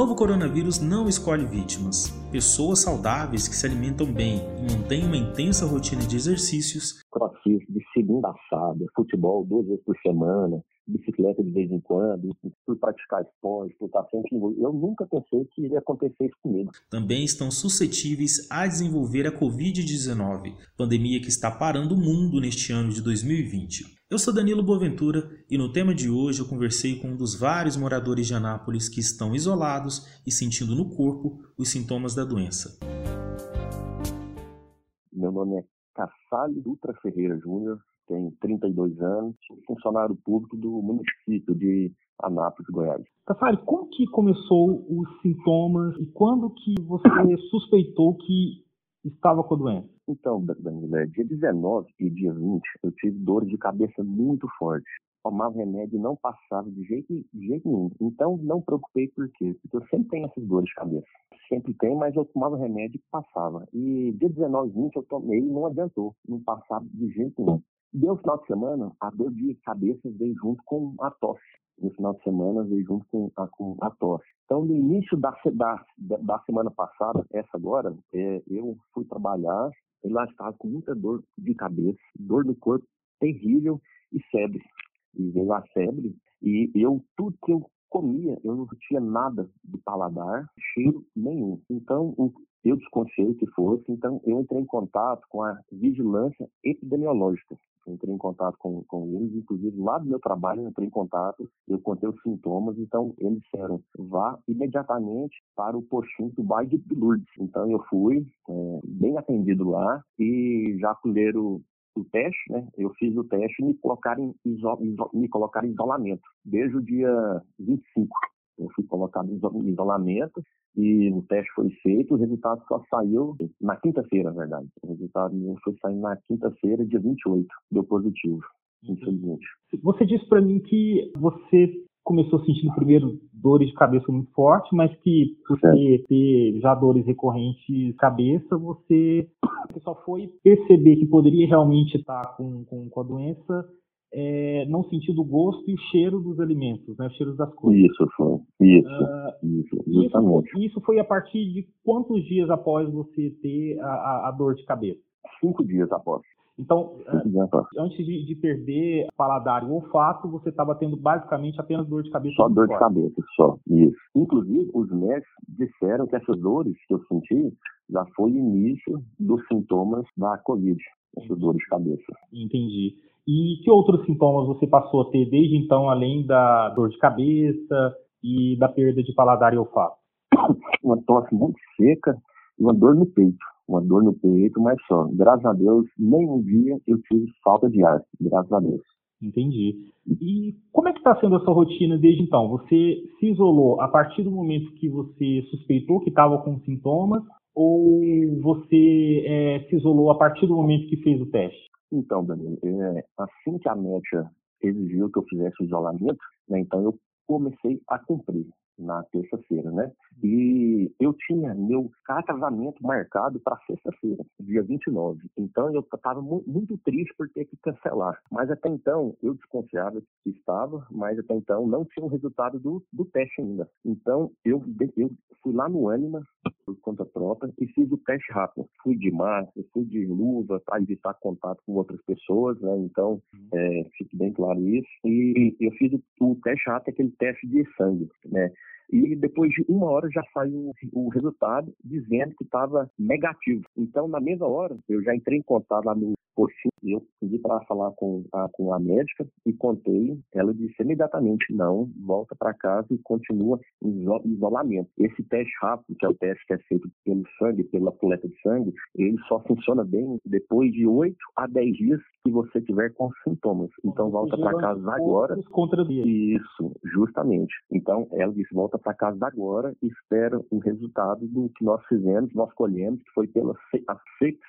novo coronavírus não escolhe vítimas. Pessoas saudáveis que se alimentam bem e mantêm uma intensa rotina de exercícios. Crossfit de segunda a sábado, futebol duas vezes por semana, bicicleta de vez em quando, por praticar esporte, por estar sempre. Eu nunca pensei que iria acontecer isso comigo. Também estão suscetíveis a desenvolver a Covid-19, pandemia que está parando o mundo neste ano de 2020. Eu sou Danilo Boaventura e no tema de hoje eu conversei com um dos vários moradores de Anápolis que estão isolados e sentindo no corpo os sintomas da doença. Meu nome é Cassali Dutra Ferreira Júnior, tenho 32 anos, sou funcionário público do município de Anápolis, Goiás. Cassali, como que começou os sintomas e quando que você suspeitou que estava com a doença? Então, Danilo, é, dia 19 e dia 20 eu tive dores de cabeça muito fortes. Tomava remédio e não passava de jeito, de jeito nenhum. Então, não preocupei por quê? Porque eu sempre tenho essas dores de cabeça. Sempre tem, mas eu tomava remédio e passava. E dia 19 e 20 eu tomei e não adiantou. Não passava de jeito nenhum. Deu final de semana, a dor de cabeça veio junto com a tosse. No final de semana veio junto com a, com a tosse. Então, no início da, da, da semana passada, essa agora, é, eu fui trabalhar e lá estava com muita dor de cabeça, dor no corpo terrível e febre. E veio a febre e eu, tudo que eu comia, eu não tinha nada de paladar, cheiro nenhum. Então, eu desconfiei que fosse, então eu entrei em contato com a vigilância epidemiológica. Entrei em contato com, com eles, inclusive lá do meu trabalho, entrei em contato, eu contei os sintomas, então eles disseram, vá imediatamente para o postinho do bairro de Lourdes. Então eu fui, é, bem atendido lá, e já colheram o teste, né? Eu fiz o teste e me colocaram em, iso, iso, me colocaram em isolamento desde o dia 25. Eu fui colocado em isolamento e o teste foi feito, o resultado só saiu na quinta-feira, na verdade. O resultado foi sair na quinta-feira, dia 28, deu positivo, infelizmente. Você disse para mim que você começou sentindo primeiro dores de cabeça muito forte, mas que por ter, ter já dores recorrentes de cabeça, você, você só foi perceber que poderia realmente estar com, com, com a doença é, não sentindo o gosto e o cheiro dos alimentos, né, o cheiro das coisas. Isso foi, isso, uh, isso, justamente. Isso, isso, foi a partir de quantos dias após você ter a, a dor de cabeça? Cinco dias após. Então, antes de, de, perder paladar e olfato, você estava tendo basicamente apenas dor de cabeça. Só dor de cabeça, só. Isso. Inclusive, os médicos disseram que essas dores que eu senti já foi o início dos sintomas da Covid, essas dores de cabeça. Entendi. E que outros sintomas você passou a ter desde então, além da dor de cabeça e da perda de paladar e olfato? Uma tosse muito seca e uma dor no peito uma dor no peito, mas só. Graças a Deus, nenhum dia eu tive falta de ar, graças a Deus. Entendi. E como é que está sendo a sua rotina desde então? Você se isolou a partir do momento que você suspeitou que estava com sintomas ou você é, se isolou a partir do momento que fez o teste? Então, Danilo, é, assim que a médica exigiu que eu fizesse o isolamento, né, então eu comecei a cumprir na terça-feira, né? E eu tinha meu casamento marcado para sexta-feira, dia 29. Então eu estava muito triste por ter que cancelar. Mas até então eu desconfiava que estava, mas até então não tinha o resultado do, do teste ainda. Então eu, eu fui lá no Anima, por conta própria, e fiz o teste rápido. Fui de máscara, fui de luva para evitar contato com outras pessoas, né? Então uhum. é, fique bem claro isso. E eu fiz o, o teste rápido, aquele teste de sangue, né? E depois de uma hora já saiu o resultado dizendo que estava negativo. Então, na mesma hora, eu já entrei em contato lá no postinho, eu pedi para falar com a, com a médica e contei. Ela disse imediatamente: não, volta para casa e continua em isolamento. Esse teste rápido, que é o teste que é feito pelo sangue, pela coleta de sangue, ele só funciona bem depois de 8 a 10 dias que você tiver com sintomas. Então, volta para casa agora. Isso, justamente. Então, ela disse: volta para casa agora e espera o resultado do que nós fizemos, nós colhemos, que foi pela a,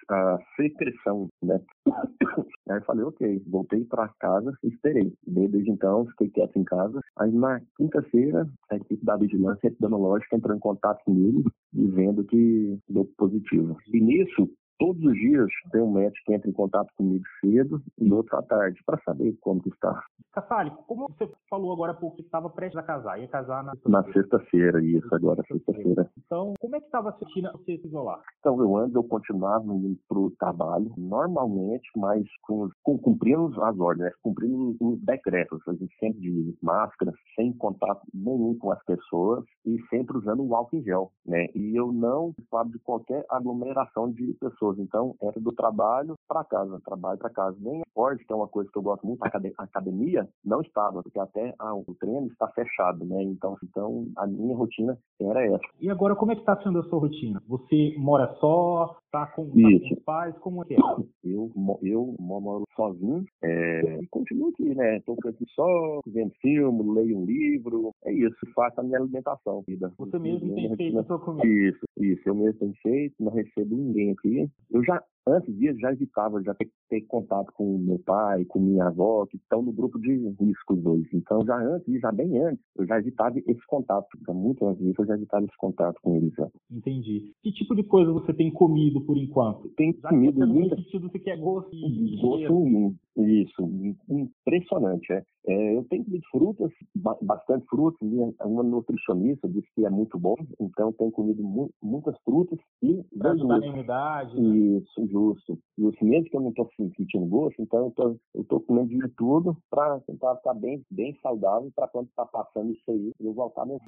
a secreção, né? Aí eu falei, ok, voltei para casa e esperei. Desde então, fiquei quieto em casa. Aí na quinta-feira, a equipe da Vigilância Epidemiológica entrou em contato comigo, dizendo que deu positivo. E nisso, todos os dias tem um médico que entra em contato comigo cedo e outro à tarde para saber como que está. Cassali, como você falou agora há pouco que estava prestes a casar, ia casar na Na sexta-feira, isso, agora sexta-feira. Então, como é que estava a rotina você se isolar? Então, eu antes eu continuava indo para o trabalho, normalmente, mas com, com, cumprindo as ordens, né? cumprindo os decretos. A gente sempre de máscara, sem contato nenhum com as pessoas e sempre usando o álcool em gel, né? E eu não participava de qualquer aglomeração de pessoas. Então, era do trabalho para casa, trabalho para casa. Nem esporte, que é uma coisa que eu gosto muito, a academia, não estava, porque até ah, o treino está fechado, né? Então, então, a minha rotina era essa. E agora, como é que está sendo a sua rotina? Você mora só? Está com, tá com os pais? Como é que é? Eu, eu moro sozinho é, e continuo aqui, né? Estou aqui só vendo filme, leio um livro, é isso, faço a minha alimentação. Vida. Você mesmo tem feito a sua comida? Isso, isso, eu mesmo tenho feito, não recebo ninguém aqui. Eu já, antes disso, já evitava já ter, ter contato com meu pai, com minha avó, que estão no grupo de risco dois. Então, já antes, já bem antes, eu já evitava esse contato. Já muito antes disso, eu já evitava esse contato com eles. Já. Entendi. Que tipo de coisa você tem comido por enquanto? Tem comido muita... sentido você quer gosto e gosto isso, impressionante. É. é. eu tenho comido frutas, bastante frutas. Uma nutricionista disse que é muito bom, então tenho comido mu muitas frutas e para ajudar na imunidade. Né? Isso, justo. Justo. Mesmo que eu não estou sentindo gosto, então eu tô, estou comendo de tudo para tentar ficar bem, bem saudável para quando está passando isso aí, eu voltar mesmo.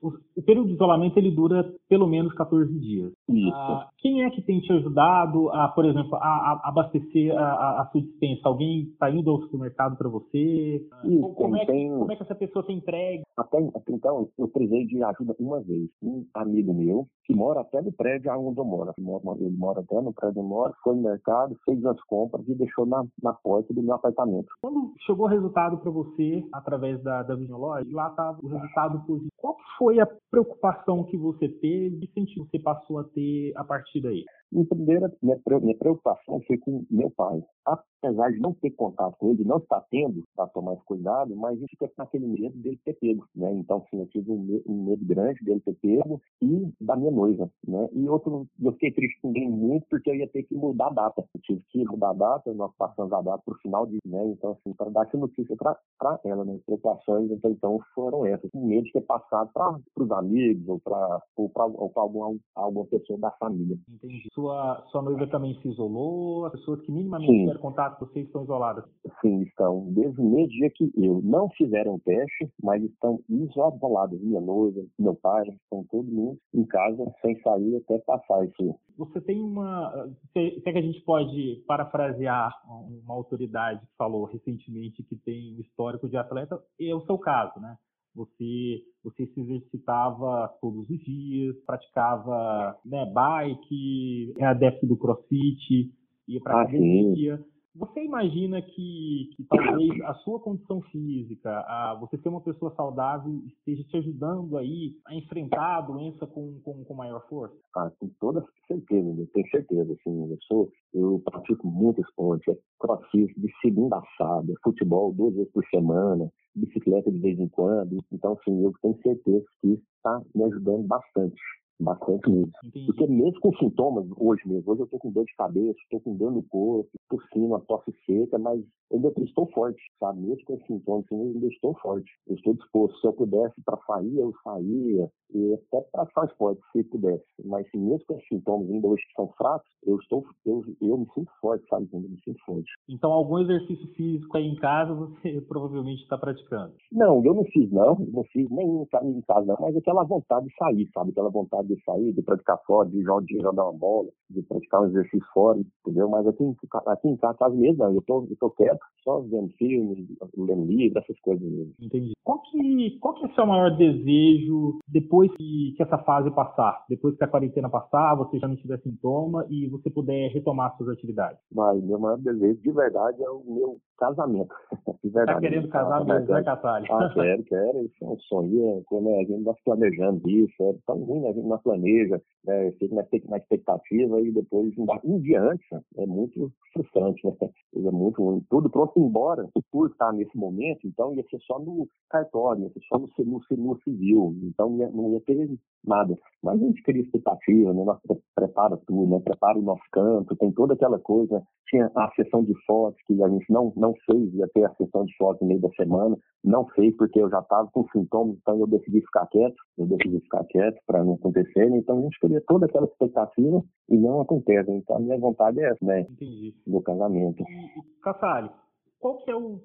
O, o, período de isolamento ele dura pelo menos 14 dias. Isso. Ah, quem é que tem te ajudado a, por exemplo, a, a abastecer a, a sua dispensa? Alguém está indo ao supermercado para você? Isso, como, é que, tem... como é que essa pessoa tem entregue? Até, então, eu precisei de ajuda uma vez. Um amigo meu, que mora até no prédio onde eu moro, ele mora até no prédio onde eu moro, foi no mercado, fez as compras e deixou na, na porta do meu apartamento. Quando chegou o resultado para você, através da, da Vinology, lá estava o resultado positivo. Qual foi a preocupação que você teve e que você passou a ter a partir daí? Minha primeira minha, preocupação foi com meu pai. Apesar de não ter contato com ele, não estar tendo para tomar esse cuidado, mas a gente fica com aquele medo dele ter pego, né? Então, sim, eu tive um medo, grande dele ter pego e da minha noiva, né? E outro, eu fiquei triste com ele muito porque eu ia ter que mudar a data. Eu tive que mudar a data, nós passamos a data para o final de, né? Então, assim, para dar essa notícia para ela, né? As preocupações, então, então, foram essas. Com medo de ter passado para os amigos ou para ou alguma, alguma pessoa da família. Entendi sua, sua noiva também se isolou? As pessoas que minimamente tiveram contato com vocês estão isoladas? Sim, estão. Desde o mesmo dia que eu. Não fizeram teste, mas estão isoladas. Minha noiva, meu pai, estão todo mundo em casa, sem sair até passar isso. Você tem uma. Se é que a gente pode parafrasear uma autoridade que falou recentemente que tem um histórico de atleta, é o seu caso, né? Você, você se exercitava todos os dias, praticava né, bike, é adepto do crossfit, ia para ah, academia. Você imagina que, que talvez a sua condição física, a, você ser uma pessoa saudável, esteja te ajudando aí a enfrentar a doença com, com, com maior força? Ah, com toda certeza, eu tenho certeza. Assim, eu, sou, eu pratico muito esporte, é crossfit de segunda a sábado, futebol duas vezes por semana, bicicleta de vez em quando. Então, assim, eu tenho certeza que está me ajudando bastante. Bastante mesmo. Entendi. Porque mesmo com sintomas, hoje mesmo, hoje eu estou com dor de cabeça, estou com dor no corpo, tossindo, uma tosse seca, mas ainda estou forte, sabe? Mesmo com esses sintomas, assim, ainda estou forte. Eu estou disposto. Se eu pudesse para sair, eu saía, e até praticar esporte, se pudesse. Mas assim, mesmo com esses sintomas ainda hoje que são fracos, eu estou, eu, eu me sinto forte, sabe? Eu me sinto forte. Então, algum exercício físico aí em casa você provavelmente está praticando? Não, eu não fiz, não. Não fiz nem em casa, não. Mas aquela vontade de sair, sabe? Aquela vontade de sair, de praticar fora, de jogar, de jogar uma bola, de praticar um exercício fora, entendeu? Mas aqui, aqui em casa, mesmo. Eu tô, eu tô quieto, só vendo filmes, lendo livro, essas coisas mesmo. Entendi. Qual que, qual que é o seu maior desejo depois que, que essa fase passar? Depois que a quarentena passar, você já não tiver sintoma e você puder retomar suas atividades? Vai, meu maior desejo de verdade é o meu casamento. De verdade. Tá querendo casar mesmo, né, Catalho? Ah, quero, quero. Isso é um sonho. É, quando a gente está planejando isso, é tão ruim, né? a gente não planeja, né? fica na expectativa e depois, um dia antes, é muito frustrante, né? É muito ruim. Tudo pronto embora, por estar nesse momento, então ia ser só no cartório, ia ser só no, no, no civil, então ia, não ia ter nada. Mas a gente cria expectativa, né? Nós prepara tudo, né? Prepara o nosso canto, tem toda aquela coisa. Tinha a sessão de fotos que a gente não, não fez, ia ter a sessão de fotos no meio da semana, não fez porque eu já estava com sintomas, então eu decidi ficar quieto, eu decidi ficar quieto para não acontecer, né? então a gente queria toda aquela expectativa e não acontece. Então a minha vontade é essa, né? Entendi. Do casamento. Cassari, qual que é o.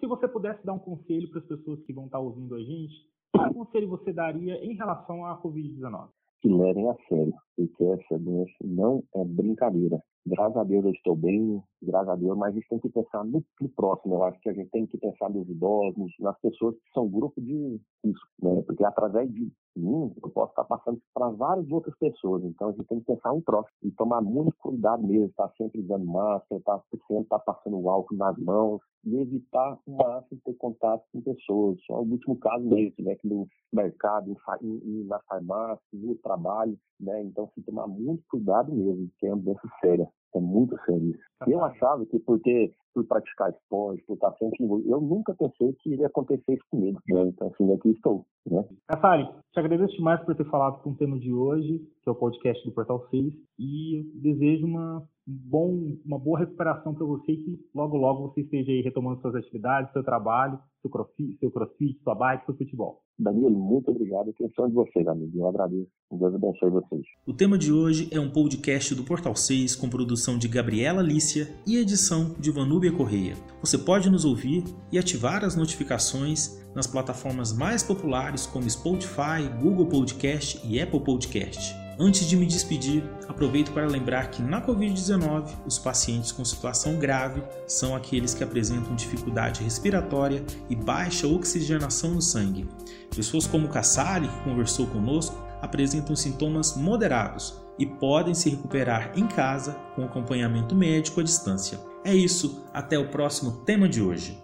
Se você pudesse dar um conselho para as pessoas que vão estar ouvindo a gente, qual conselho você daria em relação à Covid-19? Que levem a sério, porque essa doença não é brincadeira. Graças a Deus eu estou bem, graças a Deus, mas a gente tem que pensar no, no, próximo. Eu acho que a gente tem que pensar nos idosos, nas pessoas que são grupo de risco, né? Porque através de mim, eu posso estar passando para várias outras pessoas. Então a gente tem que pensar no próximo e tomar muito cuidado mesmo, estar sempre usando máscara, estar sempre estar passando o álcool nas mãos e evitar o máximo ter contato com pessoas. Só o último caso mesmo, né? Que no mercado, em, em, na farmácia, no trabalho, né? Então, se tomar muito cuidado mesmo, que é uma doença séria. É muito sério isso. Eu achava que por ter, por praticar esporte, por estar sempre envolvido, eu nunca pensei que iria acontecer isso comigo. Né? Então, assim, aqui estou. Né? Cassari, te agradeço demais por ter falado com o tema de hoje, que é o podcast do Portal 6, e desejo uma, bom, uma boa recuperação para você e que logo, logo você esteja aí retomando suas atividades, seu trabalho, seu crossfit, seu crossfit sua bike, seu futebol. Danilo, muito obrigado. Atenção de vocês, amigo. Eu agradeço. Deus abençoe vocês. O tema de hoje é um podcast do Portal 6 com produção de Gabriela Lícia e edição de Vanúbia Correia. Você pode nos ouvir e ativar as notificações nas plataformas mais populares como Spotify, Google Podcast e Apple Podcast. Antes de me despedir, aproveito para lembrar que na Covid-19, os pacientes com situação grave são aqueles que apresentam dificuldade respiratória e baixa oxigenação no sangue. Pessoas como Kassali, que conversou conosco, apresentam sintomas moderados e podem se recuperar em casa com acompanhamento médico à distância. É isso, até o próximo tema de hoje.